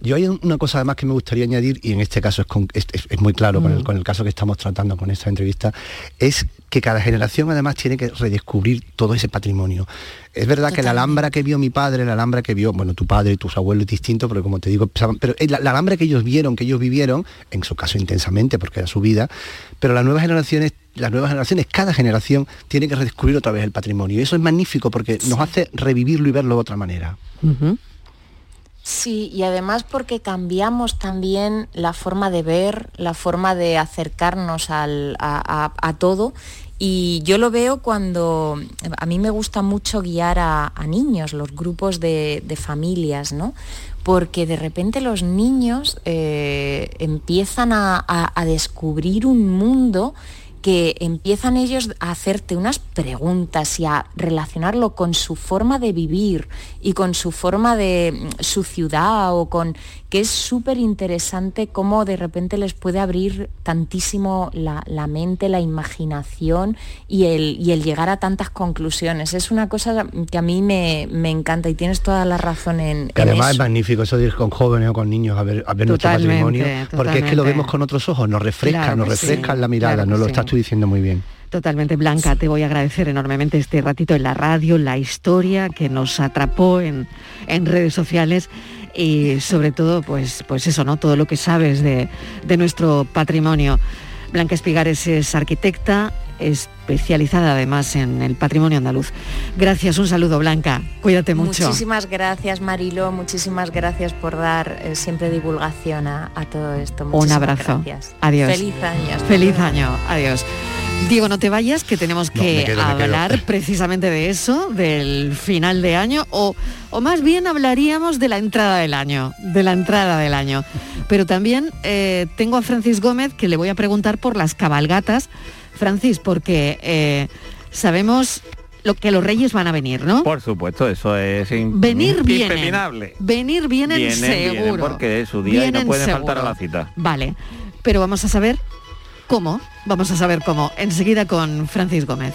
yo hay una cosa además que me gustaría añadir, y en este caso es, es, muy claro mm. con, el, caso que estamos tratando con esta entrevista, es que cada generación además tiene que redescubrir todo ese patrimonio. Es verdad que la Alhambra que vio mi padre, la Alhambra que vio, bueno, tu padre y tus abuelos es distinto, pero como te digo, pero la, la Alhambra que ellos vieron, que ellos vivieron, en su caso intensamente, porque era su vida, pero las nuevas generaciones las nuevas generaciones, cada generación tiene que redescubrir otra vez el patrimonio. Y eso es magnífico porque nos hace revivirlo y verlo de otra manera. Sí, y además porque cambiamos también la forma de ver, la forma de acercarnos a, todo. Y yo lo veo cuando a mí me gusta mucho guiar a, niños, los grupos de, familias, ¿no? Porque de repente los niños eh, empiezan a descubrir un mundo que empiezan ellos a hacerte unas preguntas y a relacionarlo con su forma de vivir y con su forma de mm, su ciudad o con que es súper interesante cómo de repente les puede abrir tantísimo la, mente, la imaginación y el, y el, llegar a tantas conclusiones. Es una cosa que a mí me, encanta y tienes toda la razón en, que además es magnífico eso de ir con jóvenes o con niños a ver, a ver nuestro patrimonio, porque es que lo vemos con otros ojos, nos refresca, nos refresca la mirada, nos lo estás diciendo muy bien. Totalmente, Blanca, te voy a agradecer enormemente este ratito en la radio, la historia que nos atrapó en, en redes sociales y sobre todo, pues, pues eso, ¿no? Todo lo que sabes de, de nuestro patrimonio. Blanca Espigares es arquitecta, especializada además en el patrimonio andaluz. Gracias, un saludo Blanca, cuídate mucho. Muchísimas gracias Marilo, muchísimas gracias por dar eh, siempre divulgación a, todo esto. un abrazo. Adiós. Feliz año. Feliz año. Adiós. Diego, no te vayas, que tenemos que hablar [laughs] precisamente de eso, del final de año, o, o, más bien hablaríamos de la entrada del año, de la entrada del año. Pero también eh, tengo a Francis Gómez que le voy a preguntar por las cabalgatas. Francis, porque eh, sabemos lo que los reyes van a venir, ¿no? Por supuesto, eso es venir vienen, Venir vienen, seguro. porque es su día y no puede faltar a la cita. Vale, pero vamos a saber ¿Cómo? Vamos a saber cómo. Enseguida con Francis Gómez.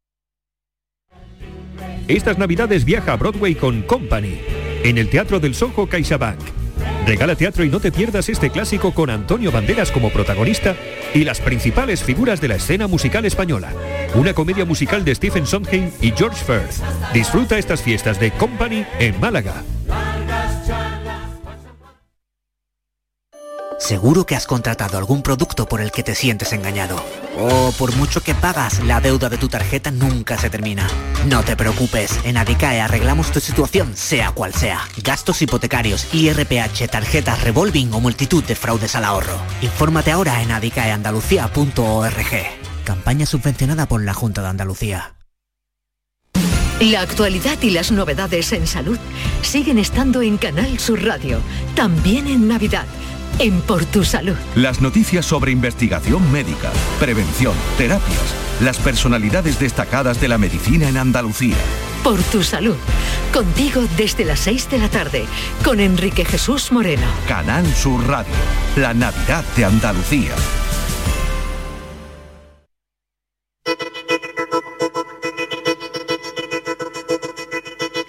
Estas navidades viaja a Broadway con Company, en el Teatro del Soho CaixaBank. Regala teatro y no te pierdas este clásico con Antonio Banderas como protagonista y las principales figuras de la escena musical española. Una comedia musical de Stephen Sondheim y George Firth. Disfruta estas fiestas de Company en Málaga. Seguro que has contratado algún producto por el que te sientes engañado. O por mucho que pagas, la deuda de tu tarjeta nunca se termina. No te preocupes, en Adicae arreglamos tu situación, sea cual sea. Gastos hipotecarios, IRPH, tarjetas revolving o multitud de fraudes al ahorro. Infórmate ahora en adicaeandalucía.org. Campaña subvencionada por la Junta de Andalucía. La actualidad y las novedades en salud siguen estando en Canal Sur Radio, también en Navidad en Por Tu Salud. Las noticias sobre investigación médica, prevención, terapias, las personalidades destacadas de la medicina en Andalucía. Por Tu Salud. Contigo desde las 6 de la tarde, con Enrique Jesús Moreno. Canal Sur Radio, la Navidad de Andalucía.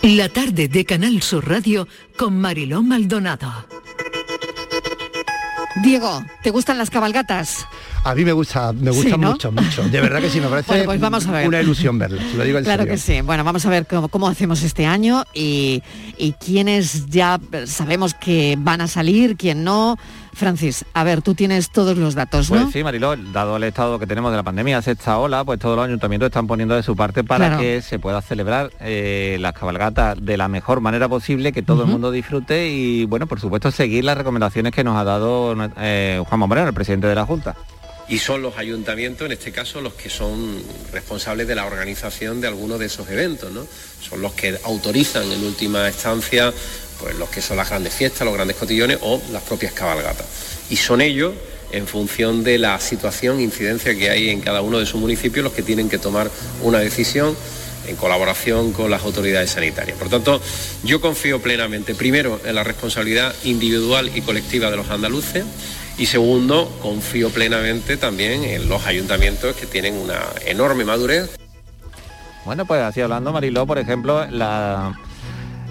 La tarde de Canal Sur Radio con Mariló Maldonado. Diego, ¿te gustan las cabalgatas? A mí me gusta, me gusta Sí, ¿no? mucho, mucho. De verdad que sí, me [laughs] parece Bueno, pues vamos a ver. una ilusión verlas. Lo digo en Claro serio. que sí. Bueno, vamos a ver cómo, cómo hacemos este año y, y quiénes ya sabemos que van a salir, quién no. Francis, a ver, tú tienes todos los datos, ¿no? Pues sí, Mariló, dado el estado que tenemos de la pandemia, sexta ola, pues todos los ayuntamientos están poniendo de su parte para Claro. que se pueda celebrar eh, las cabalgatas de la mejor manera posible, que todo el mundo disfrute y, bueno, por supuesto, seguir las recomendaciones que nos ha dado eh, Juan Moreno, el presidente de la Junta. Y son los ayuntamientos, en este caso, los que son responsables de la organización de algunos de esos eventos, ¿no? Son los que autorizan en última instancia pues los que son las grandes fiestas, los grandes cotillones o las propias cabalgatas. Y son ellos, en función de la situación, incidencia que hay en cada uno de sus municipios, los que tienen que tomar una decisión en colaboración con las autoridades sanitarias. Por tanto, yo confío plenamente, primero, en la responsabilidad individual y colectiva de los andaluces y segundo, confío plenamente también en los ayuntamientos que tienen una enorme madurez Bueno, pues así hablando, Mariló, por ejemplo, la,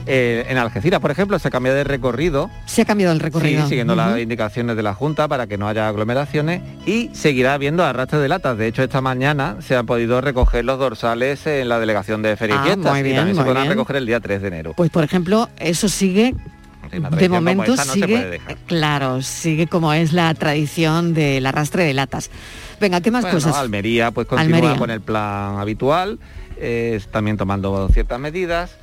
eh, en Algeciras, por ejemplo, se cambia de recorrido Se ha cambiado el recorrido. Sí, siguiendo las indicaciones de la Junta para que no haya aglomeraciones y seguirá habiendo arrastre de latas. De hecho, esta mañana se han podido recoger los dorsales en la delegación de Feria Ah, y Fiestas muy y también se podrán bien. recoger el día 3 de enero. Pues por ejemplo, eso sigue de momento no se sigue, puede dejar. claro, sigue como es la tradición del arrastre de latas. Venga, ¿qué más Bueno, cosas? Almería pues continúa Almería. con el plan habitual, eh, también tomando ciertas medidas.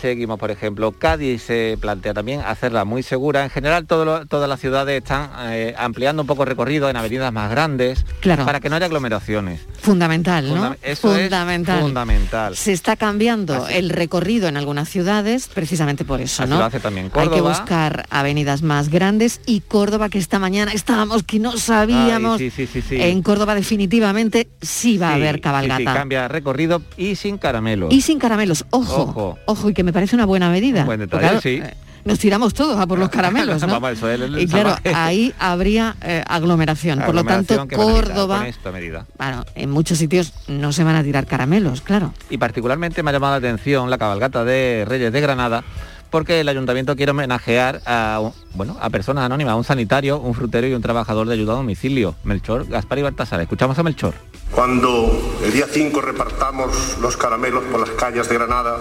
Seguimos, por ejemplo, Cádiz se plantea también hacerla muy segura. En general, lo- todas las ciudades están eh, ampliando un poco el recorrido en avenidas más grandes Claro. para que no haya aglomeraciones. Fundamental, ¿no? Fundam- eso es fundamental. fundamental. Se está cambiando el recorrido en algunas ciudades precisamente por eso, Así ¿no? lo hace también Hay que Córdoba. buscar avenidas más grandes y Córdoba que esta mañana estábamos que no sabíamos. Ay, sí, sí, sí, sí. En Córdoba definitivamente sí va a haber cabalgata. sí, cambia recorrido y sin caramelos. Y sin caramelos, ojo, Ojo. ojo, y que me parece una buena medida. Un buen detalle, sí. eh, Nos tiramos todos a por los [laughs] caramelos, ¿no? Vamos, eso es el- el y claro, salvaje. ahí habría eh, aglomeración. Por lo tanto, Córdoba, con esta medida. bueno, en muchos sitios no se van a tirar caramelos, claro. Y particularmente me ha llamado la atención la cabalgata de Reyes de Granada porque el ayuntamiento quiere homenajear a, bueno, a personas anónimas, a un sanitario, un frutero y un trabajador de ayuda a domicilio, Melchor, Gaspar y Baltasar. Escuchamos a Melchor. Cuando el día 5 repartamos los caramelos por las calles de Granada,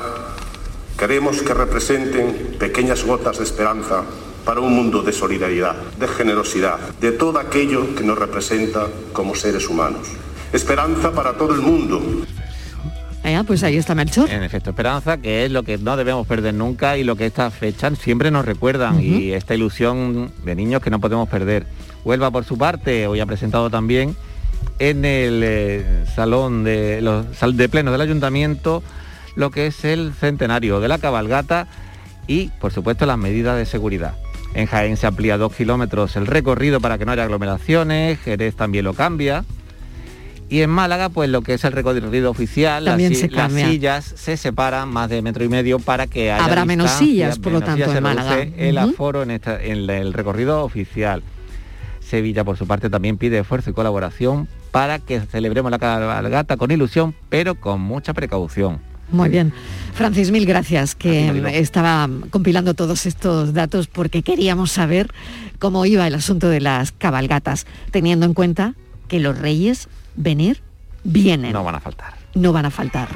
queremos que representen pequeñas gotas de esperanza para un mundo de solidaridad, de generosidad, de todo aquello que nos representa como seres humanos. Esperanza para todo el mundo, Eh, pues ahí está Melchor. En efecto, esperanza, que es lo que no debemos perder nunca y lo que estas fechas siempre nos recuerdan y esta ilusión de niños que no podemos perder. Huelva, por su parte, hoy ha presentado también en el eh, salón de, los, de plenos del ayuntamiento lo que es el centenario de la cabalgata y, por supuesto, las medidas de seguridad. En Jaén se amplía dos kilómetros el recorrido para que no haya aglomeraciones, Jerez también lo cambia. Y en Málaga, pues lo que es el recorrido oficial, las, También si- se las cambia. sillas se separan más de metro y medio para que haya Habrá menos sillas, por lo tanto, sillas, en Málaga. el aforo en, esta- en el recorrido oficial. Sevilla, por su parte, también pide esfuerzo y colaboración para que celebremos la cabalgata con ilusión, pero con mucha precaución. Muy bien. Francis, mil gracias, que estaba compilando todos estos datos porque queríamos saber cómo iba el asunto de las cabalgatas, teniendo en cuenta que los reyes venir vienen. No van a faltar. No van a faltar.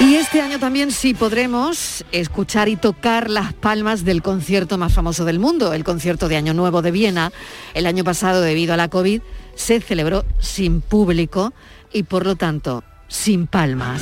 Y este año también sí podremos escuchar y tocar las palmas del concierto más famoso del mundo, el concierto de Año Nuevo de Viena. El año pasado, debido a la COVID, se celebró sin público y por lo tanto sin palmas.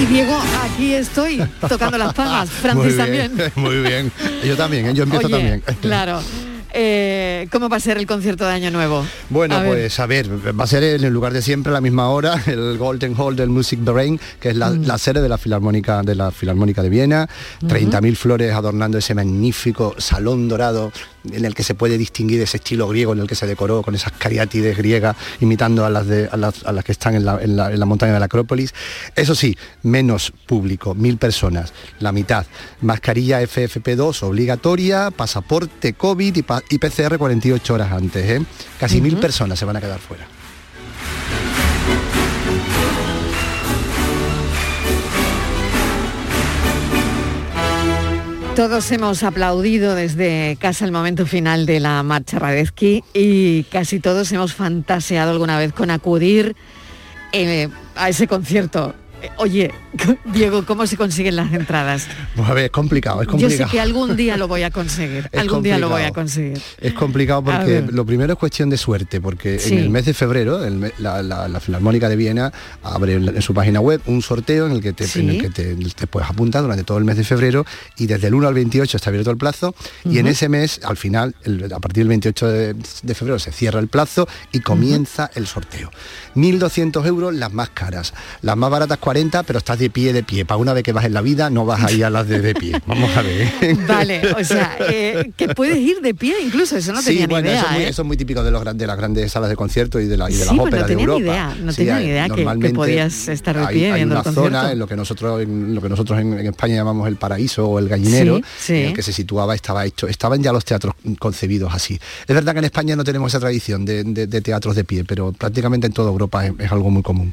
Y Diego, aquí estoy tocando las palmas. [laughs] Francis Muy bien, también. [laughs] Muy bien. Yo también, ¿eh? yo empiezo Oye, también. Claro. [laughs] Eh, ¿Cómo va a ser el concierto de Año Nuevo? Bueno, A pues a ver, va a ser en el lugar de siempre, a la misma hora, [laughs] el Golden Hall del Music Brain, que es la, Mm. la sede de la Filarmónica de la Filarmónica de Viena, 30.000 flores adornando ese magnífico salón dorado en el que se puede distinguir ese estilo griego en el que se decoró con esas cariátides griegas imitando a las, de, a las, a las que están en la, en la- en la montaña de la Acrópolis. Eso sí, menos público, mil personas, la mitad. Mascarilla FFP2 obligatoria, pasaporte COVID y, y PCR 48 horas antes. ¿eh? Casi mil personas se van a quedar fuera. Todos hemos aplaudido desde casa el momento final de la marcha Radetzky y casi todos hemos fantaseado alguna vez con acudir eh, a ese concierto. Eh, Oye, [laughs] Diego, ¿cómo se consiguen las entradas? Pues a ver, es complicado, es Yo complicado. sé que algún día lo voy a [laughs] conseguir. Es algún día lo voy a conseguir. Es complicado porque lo primero es cuestión de suerte, porque Sí. en el mes de febrero el la, la- la Filarmónica de Viena abre en, su página web un sorteo en el que, te, en el que te, te puedes apuntar durante todo el mes de febrero y desde el 1 al 28 está abierto el plazo y en ese mes, al final, el- a partir del 28 de, de febrero se cierra el plazo y comienza el sorteo. 1.200 euros las más caras, las más baratas 40, pero estás de pie de pie. Para una vez que vas en la vida no vas a ir a las de, de pie. [laughs] Vamos a ver. Vale, o sea, [laughs] eh, que puedes ir de pie incluso, eso no sí, tenía bueno, ni idea. eso, es muy, ¿eh? eso es muy típico de, los, de las grandes salas de concierto y de, la, y de Sí, las no óperas de Europa. idea, no Sí, tenía ni idea que- podías estar de pie hay viendo una zona en lo que nosotros en lo que nosotros en, en España llamamos el paraíso o el gallinero, en el que se situaba estaba hecho, estaban ya los teatros concebidos así. Es verdad que en España no tenemos esa tradición de, de- de teatros de pie, pero prácticamente en toda Europa es, es algo muy común.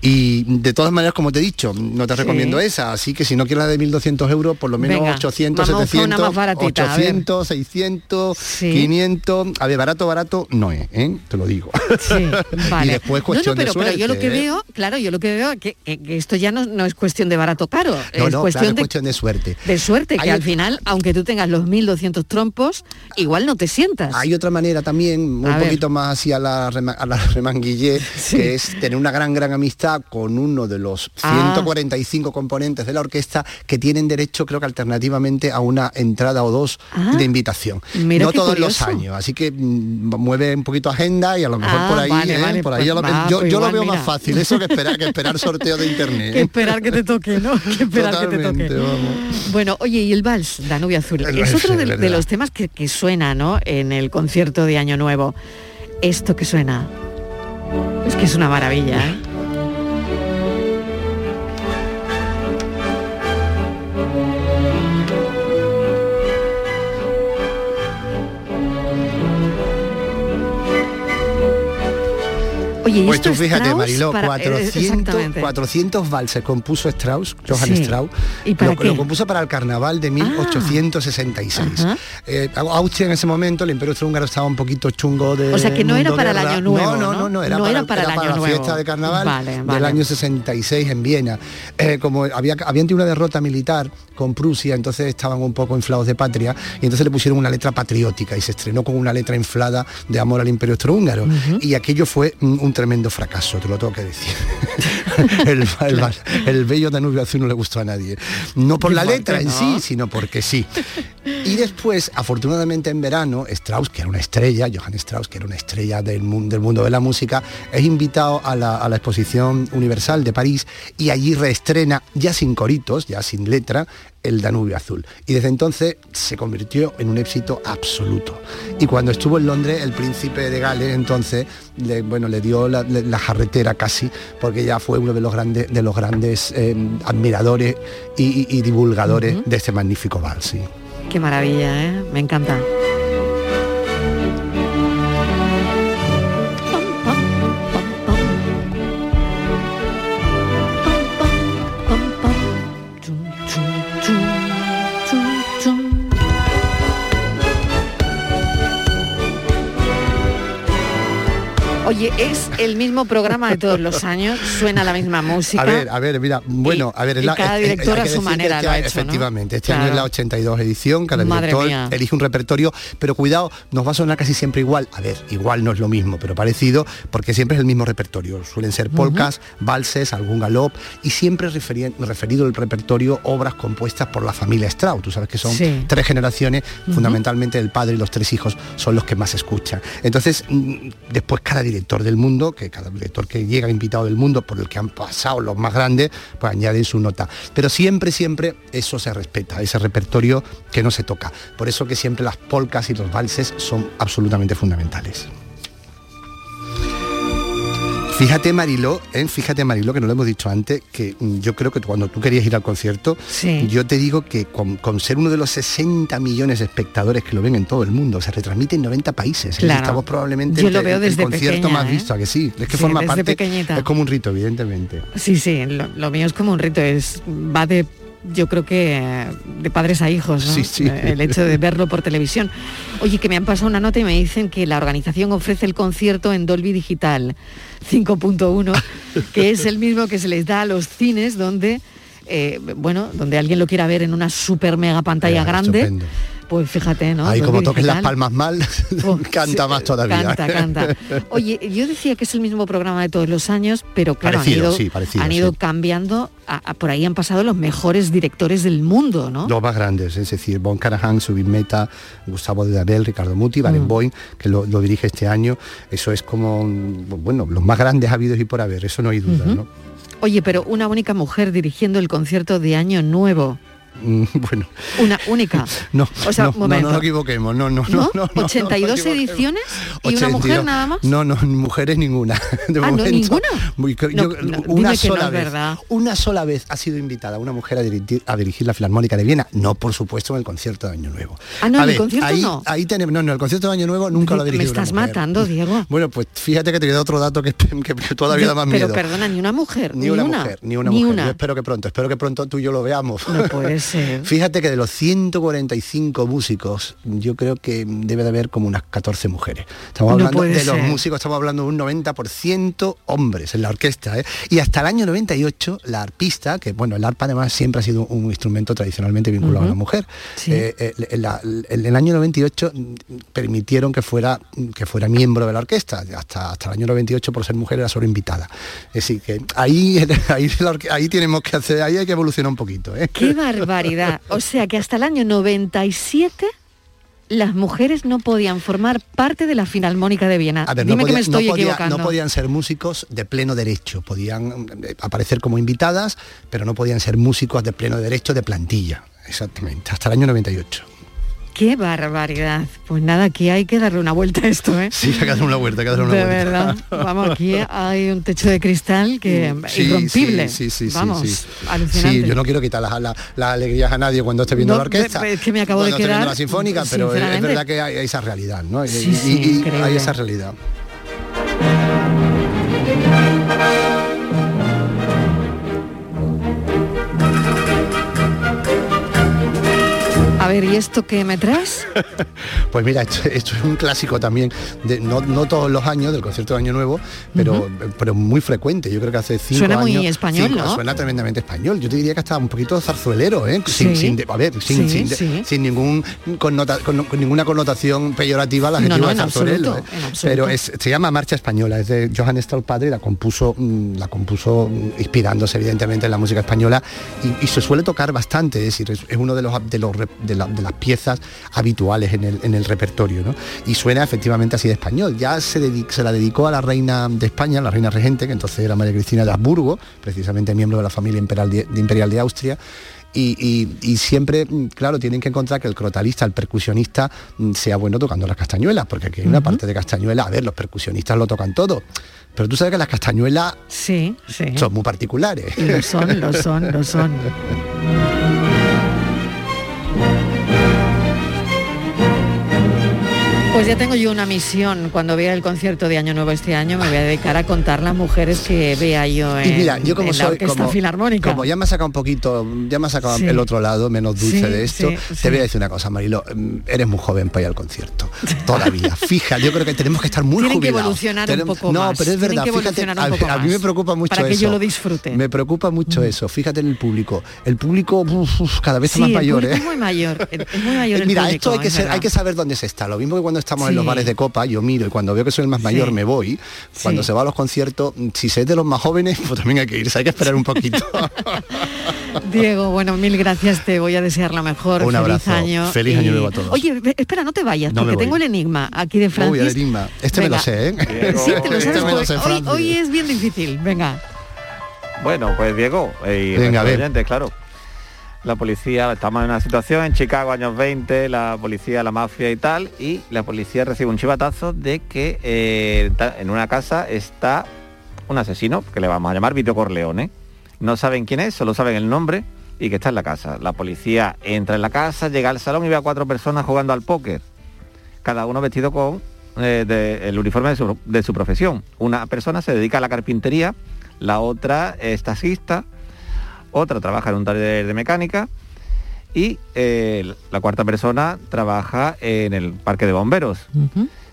Y de todas maneras, como te he dicho, no te Sí. recomiendo esa, así que si no quieres la de 1.200 euros, por lo menos Venga, 800, vamos a una 700, más baratita, a ver. 800, 600, 500, a ver, barato, barato no es, ¿eh? te lo digo. Sí, [laughs] vale. Y después no, no, cuestión pero, de pero yo lo suerte, que ¿eh? veo, claro, yo lo que veo es que, que- que esto ya no, no es cuestión de barato caro, No, es no, claro, cuestión es de, cuestión de suerte. de suerte, que Hay al final, aunque tú tengas los 1.200 trompos, igual no te sientas. Hay otra manera también, un A ver. poquito más hacia la, a la [laughs] remanguillé, que es tener una gran, gran amistad con uno de los Ah. 145 componentes de la orquesta que tienen derecho, creo que alternativamente, a una entrada o dos Ah. de invitación. Mira no todos curioso. los años, así que mm, mueve un poquito agenda y a lo mejor Ah, por ahí, vale, ¿eh? vale, por ahí pues va, yo, pues yo lo veo mira. más fácil eso que esperar, que esperar sorteo de internet. Que esperar que te toque, ¿no? [laughs] Que esperar que te Totalmente, toque. vamos. Bueno, oye, y el vals, Danubio Azul, El es otro de, los temas que, que suena, ¿no? En el concierto de Año Nuevo. Esto que suena. Es que es una maravilla, ¿eh? Oye, ¿y Pues esto tú fíjate, Strauss Mariló, para- eh, 400, exactamente. 400 valses compuso Strauss, Johann Sí. Strauss. ¿Y para lo? Ah. compuso para el carnaval de 1866. Ajá. Eh, Austria en ese momento, el Imperio Austrohúngaro estaba un poquito chungo de O sea, que no era para el. Año Nuevo, No, no, ¿no? no, era No para, era para el Año la Nuevo. fiesta de carnaval Vale, del vale. año 66 en Viena. Eh, como había, habían tenido una derrota militar con Prusia, entonces estaban un poco inflados de patria y entonces le pusieron una letra patriótica y se estrenó con una letra inflada de amor al Imperio Austrohúngaro. Y aquello fue mm, un tremendo tremendo fracaso, te lo tengo que decir. [laughs] el, el- el bello Danubio Azul no le gustó a nadie. No por la ¿Por qué letra en sí, sino porque sí. Y después, afortunadamente en verano, Strauss, que era una estrella, Johann Strauss, que era una estrella del mundo, del mundo de la música, es invitado a la, a la exposición universal de París y allí reestrena, ya sin coritos, ya sin letra, el Danubio Azul. Y desde entonces se convirtió en un éxito absoluto. Y cuando estuvo en Londres, el príncipe de Gales entonces, le, bueno, le dio la, jarretera casi, porque ya fue uno de los grandes, de los grandes eh, admiradores y, divulgadores de este magnífico vals. sí. Qué maravilla, ¿eh? Me encanta. Oye, es el mismo programa de todos los años, suena la misma música. A ver, a ver, mira, bueno, a ver, y la- cada es- es- director hay a su manera este lo ha. Efectivamente, este año es la 82 edición, cada Madre director mía. elige un repertorio, pero cuidado, nos va a sonar casi siempre igual. A ver, igual no es lo mismo, pero parecido, porque siempre es el mismo repertorio. Suelen ser polcas, valses, algún galop, y siempre referien- referido el repertorio obras compuestas por la familia Strauss. Tú sabes que son Sí. tres generaciones, fundamentalmente el padre y los tres hijos son los que más escuchan. Entonces, mm, después cada director del mundo, que cada director que llega invitado del mundo por el que han pasado los más grandes, pues añaden su nota. Pero siempre, siempre eso se respeta, ese repertorio que no se toca. Por eso que siempre las polcas y los valses son absolutamente fundamentales. Fíjate Mariló, ¿eh? fíjate Mariló, que no lo hemos dicho antes, que mm, yo creo que cuando tú querías ir al concierto, yo te digo que con, con ser uno de los 60 millones de espectadores que lo ven en todo el mundo, se retransmite en 90 países. Es decir, Claro. Estamos probablemente Yo lo el- veo el desde concierto pequeña, más ¿eh? visto, ¿a que sí? Es que Sí, forma parte, pequeñita. es como un rito, evidentemente. Sí, sí, lo, lo mío es como un rito, es va de yo creo que eh, de padres a hijos, ¿no? Sí, sí. Eh, el hecho de verlo por televisión. Oye, que me han pasado una nota y me dicen que la organización ofrece el concierto en Dolby Digital 5.1, [laughs] que es el mismo que se les da a los cines donde eh, bueno, donde alguien lo quiera ver en una super mega pantalla grande. estupendo. Pues fíjate, ¿no? Ahí como toques las palmas mal, [laughs] canta más todavía. Canta, canta. [laughs] Oye, yo decía que es el mismo programa de todos los años, pero claro, Parecido, han ido, sí, parecido, han ido sí. cambiando, a- a- por ahí han pasado los mejores directores del mundo, ¿no? Los más grandes, es decir, Bon Carajan, Subin Meta, Gustavo de Dabel, Ricardo Muti, Mm. Barenboim, que lo, lo dirige este año. Eso es como, bueno, los más grandes habidos y por haber, eso no hay duda. ¿no? Oye, pero una única mujer dirigiendo el concierto de Año Nuevo. Mm, [laughs] Bueno, Una única. [laughs] no, O sea, no, no, momento. no nos equivoquemos, no, no, ¿No? no, no, no, 82 no, ediciones y una 82. mujer nada más. No, no, mujeres ninguna. [laughs] De Ah, no, ninguna. yo- una sola vez, verdad. una sola vez ha sido invitada una mujer a dirigir, a dirigir la Filarmónica de Viena, no por supuesto en el concierto de Año Nuevo. Ah, no, A en el ver, concierto ahí, no. Ahí tenemos, no, no, el concierto de Año Nuevo nunca lo ha Me dirigido una estás mujer. matando, Diego. Bueno, pues fíjate que te queda otro dato que, que- todavía da más Pero miedo. perdona, ni una mujer. Ni una mujer, ni una mujer. Yo espero que pronto, espero que pronto tú y yo lo veamos. No Fíjate que de los 145 músicos, yo creo que debe de haber como unas 14 mujeres. Estamos No hablando de los músicos, estamos hablando de un 90% hombres en la orquesta. ¿eh? Y hasta el año 98, la arpista, que bueno, el arpa además siempre ha sido un instrumento tradicionalmente vinculado a la mujer. Sí. Eh, eh, el año 98 mm, permitieron que fuera, que fuera miembro de la orquesta. Hasta, hasta el año 98, por ser mujer, era solo invitada. Es decir, que ahí, [laughs] ahí, ahí tenemos que hacer, ahí hay que evolucionar un poquito. ¿eh? ¡Qué barbaridad! O sea que hasta el año 97 las mujeres no podían formar parte de la Filarmónica de Viena. A ver, Dime no, que me no estoy podía- equivocando. no podían ser músicos de pleno derecho, podían eh, aparecer como invitadas, pero no podían ser músicos de pleno derecho de plantilla. Exactamente, hasta el año 98. ¡Qué barbaridad! Pues nada, aquí hay que darle una vuelta a esto, ¿eh? Sí, hay que darle una vuelta, hay que darle una de vuelta. verdad. Vamos, aquí hay un techo de cristal que Sí, irrompible. sí, sí, sí, Vamos, sí. alucinante. Sí, yo no quiero quitar las la, las alegrías a nadie cuando esté viendo No, la orquesta. es que me acabo de quedar, la sinfónica, pero es- verdad que hay esa realidad, ¿no? Y- Sí, y- sí, y- hay esa realidad. A ver, y esto que me traes? [laughs] Pues mira, esto, esto es un clásico también, de, no, no todos los años del concierto de Año Nuevo, pero, pero muy frecuente. Yo creo que hace cinco Suena años. muy español, cinco- ¿no? Suena tremendamente español. Yo te diría que hasta un poquito zarzuelero, ¿eh? Sin, Sí. sin de- a ver, sin, Sí, sin, de- sí. sin ningún connota- con, con ninguna connotación peyorativa al No, adjetivo no, de en zarzuelero. absoluto, ¿eh? Pero es- se llama Marcha Española, es de Johann Padre y la compuso, mm, la compuso mm, inspirándose evidentemente en la música española y, y se suele tocar bastante, es decir, es, es uno de los de, los de, la- de las piezas habituales en el, en el repertorio, ¿no? Y suena efectivamente así de español. Ya se, dedi- se la dedicó a la reina de España, la reina regente, que entonces era María Cristina de Habsburgo, precisamente miembro de la familia imperial de, de imperial de Austria. Y, y- y siempre, mm, claro, tienen que encontrar que el crotalista, el percusionista, mm, sea bueno tocando las castañuelas, porque aquí hay una parte de castañuela, a ver, los percusionistas lo tocan todo, pero tú sabes que las castañuelas Sí, sí. son muy particulares. Y lo son, lo son, lo son. [laughs] Pues ya tengo yo una misión. Cuando vea el concierto de Año Nuevo este año, me voy a dedicar a contar las mujeres que vea yo en, Y mira, yo como en la soy, Orquesta como, Filarmónica. como ya me ha sacado un poquito, ya me ha sacado Sí. el otro lado, menos dulce Sí, de esto, sí, te voy a decir una cosa, Marilo, mm, eres muy joven para ir al concierto, todavía. [laughs] Fija, yo creo que tenemos que estar muy Tienen que jubilados. evolucionar un poco no, más, pero es verdad, que fíjate, a, mí me preocupa mucho para que eso. yo lo disfrute. Me preocupa mucho eso, fíjate en el público. El público uf, cada vez más mayor, ¿eh? es muy mayor, es muy mayor [laughs] el Mira, público, esto hay que, ser, hay que saber dónde se está. Lo mismo que cuando estamos en los bares de copa, yo miro y cuando veo que soy el más mayor Sí. me voy. Cuando Sí. se va a los conciertos, si se es de los más jóvenes, pues también hay que irse, hay que esperar un poquito. [laughs] Diego, bueno, mil gracias, te voy a desear lo mejor. Un feliz abrazo, año. feliz año nuevo a todos. Oye, espera, no te vayas, No me porque tengo el enigma aquí de Francis. Uy, el enigma. Este me lo sé, ¿eh? [laughs] Sí, te lo Este sabes, me lo sé, hoy, es bien difícil. Venga. Bueno, pues Diego, eh, y Venga, oyentes, claro. La policía, estamos en una situación en Chicago, años 20, la policía, la mafia y tal, y la policía recibe un chivatazo de que eh, en una casa está un asesino, que le vamos a llamar Vito Corleone. No saben quién es, solo saben el nombre y que está en la casa. La policía entra en la casa, llega al salón y ve a cuatro personas jugando al póker, cada uno vestido con eh, el uniforme de su, de su profesión. Una persona se dedica a la carpintería, la otra es taxista, otra trabaja en un taller de mecánica y eh, la cuarta persona trabaja en el parque de bomberos.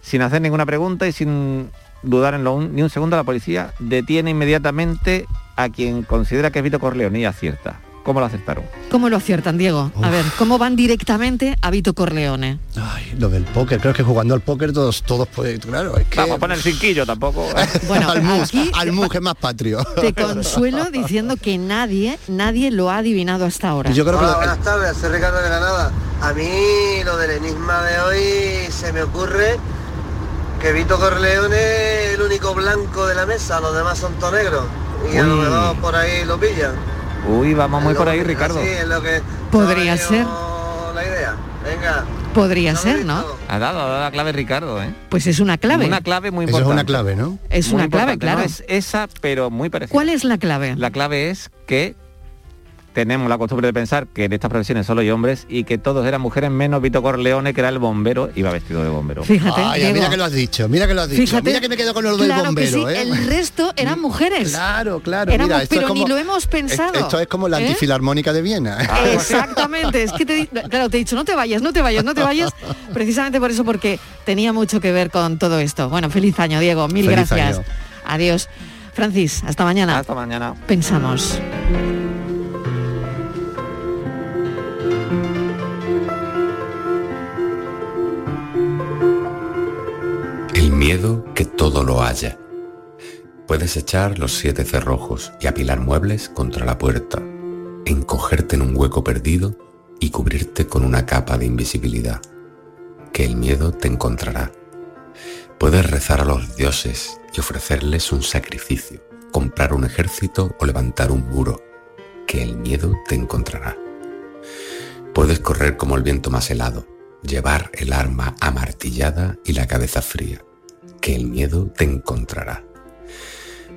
Sin hacer ninguna pregunta y sin dudar en lo un- ni un segundo, la policía detiene inmediatamente a quien considera que es Vito Corleone y acierta. ¿Cómo lo acertaron? ¿Cómo lo aciertan, Diego? A ver, ¿cómo van directamente a Vito Corleone? Ay, lo del póker, creo que jugando al póker todos, todos pueden, claro, es que... Vamos a poner cinquillo tampoco. [laughs] Bueno, al mus, aquí al mus, que es más patrio. [laughs] te consuelo [laughs] diciendo que nadie, nadie lo ha adivinado hasta ahora. Yo creo que Hola, lo- buenas tardes, soy Ricardo de Granada. A mí lo del enigma de hoy se me ocurre que Vito Corleone es el único blanco de la mesa, los demás son todos negros. Y a lo mejor por ahí lo pillan. Uy, vamos muy por ahí, que- Ricardo. así es lo que Podría ser. la idea. Venga. Podría ser, ¿no? Ha dado, ha dado la clave Ricardo, ¿eh? Pues es una clave. Una clave muy Eso es importante. una clave, ¿no? Es Muy una clave, importante. claro. No es esa, pero muy parecida. ¿Cuál es la clave? La clave es que tenemos la costumbre de pensar que en estas profesiones solo hay hombres y que todos eran mujeres menos Vito Corleone, que era el bombero, iba vestido de bombero. Fíjate, Ay, Diego. mira que lo has dicho, mira que lo has dicho. Fíjate, mira que me quedo con lo del claro bombero, que sí, ¿eh? el resto eran mujeres. Claro, claro. Éramos, mira, esto pero es como, ni lo hemos pensado. Esto es como la ¿eh? antifilarmónica de Viena. [laughs] Exactamente, es que te, di- claro, te he dicho, no te vayas, no te vayas, no te vayas, [laughs] precisamente por eso, porque tenía mucho que ver con todo esto. Bueno, feliz año, Diego, mil Feliz gracias. año. Adiós. Francis, hasta mañana. Hasta mañana. Pensamos. Miedo que todo lo haya. Puedes echar los siete cerrojos y apilar muebles contra la puerta, encogerte en un hueco perdido y cubrirte con una capa de invisibilidad. Que el miedo te encontrará. Puedes rezar a los dioses y ofrecerles un sacrificio, comprar un ejército o levantar un muro. Que el miedo te encontrará. Puedes correr como el viento más helado, llevar el arma amartillada y la cabeza fría, que el miedo te encontrará.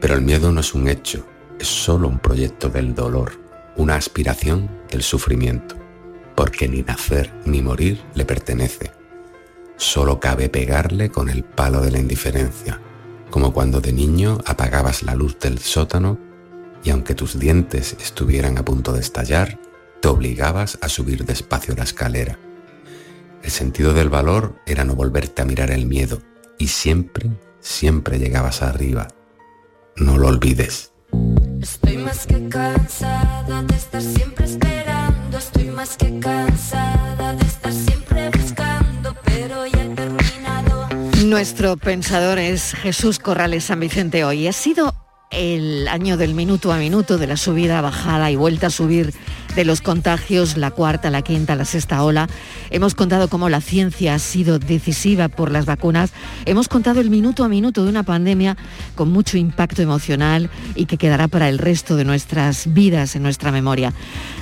Pero el miedo no es un hecho, es solo un proyecto del dolor, una aspiración del sufrimiento, porque ni nacer ni morir le pertenece. Solo cabe pegarle con el palo de la indiferencia, como cuando de niño apagabas la luz del sótano y aunque tus dientes estuvieran a punto de estallar, te obligabas a subir despacio la escalera El sentido del valor era no volverte a mirar el miedo y siempre, siempre llegabas arriba. No lo olvides. Estoy más que cansada de estar siempre esperando, estoy más que cansada de estar siempre buscando, pero ya he terminado. Nuestro pensador es Jesús Corrales San Vicente hoy. Ha sido el año del minuto a minuto, de la subida, bajada y vuelta a subir de los contagios, la cuarta, la quinta, la sexta ola. Hemos contado cómo la ciencia ha sido decisiva por las vacunas. Hemos contado el minuto a minuto de una pandemia con mucho impacto emocional y que quedará para el resto de nuestras vidas en nuestra memoria.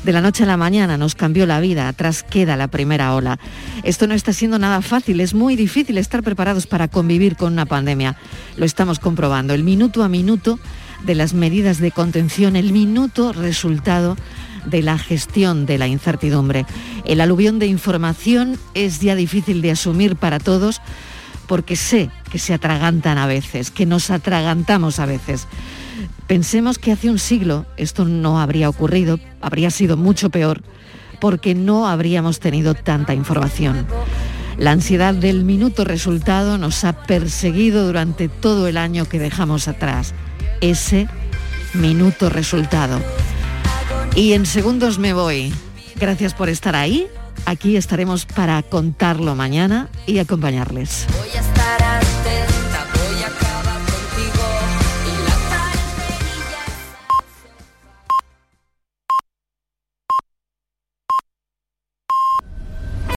De la noche a la mañana nos cambió la vida, atrás queda la primera ola. Esto no está siendo nada fácil, es muy difícil estar preparados para convivir con una pandemia. Lo estamos comprobando. El minuto a minuto de las medidas de contención, el minuto resultado de la gestión de la incertidumbre. El aluvión de información es ya difícil de asumir para todos porque sé que se atragantan a veces, que nos atragantamos a veces. Pensemos que hace un siglo esto no habría ocurrido, habría sido mucho peor, porque no habríamos tenido tanta información. La ansiedad del minuto resultado nos ha perseguido durante todo el año que dejamos atrás ese minuto resultado. Y en segundos me voy. Gracias por estar ahí. Aquí estaremos para contarlo mañana y acompañarles.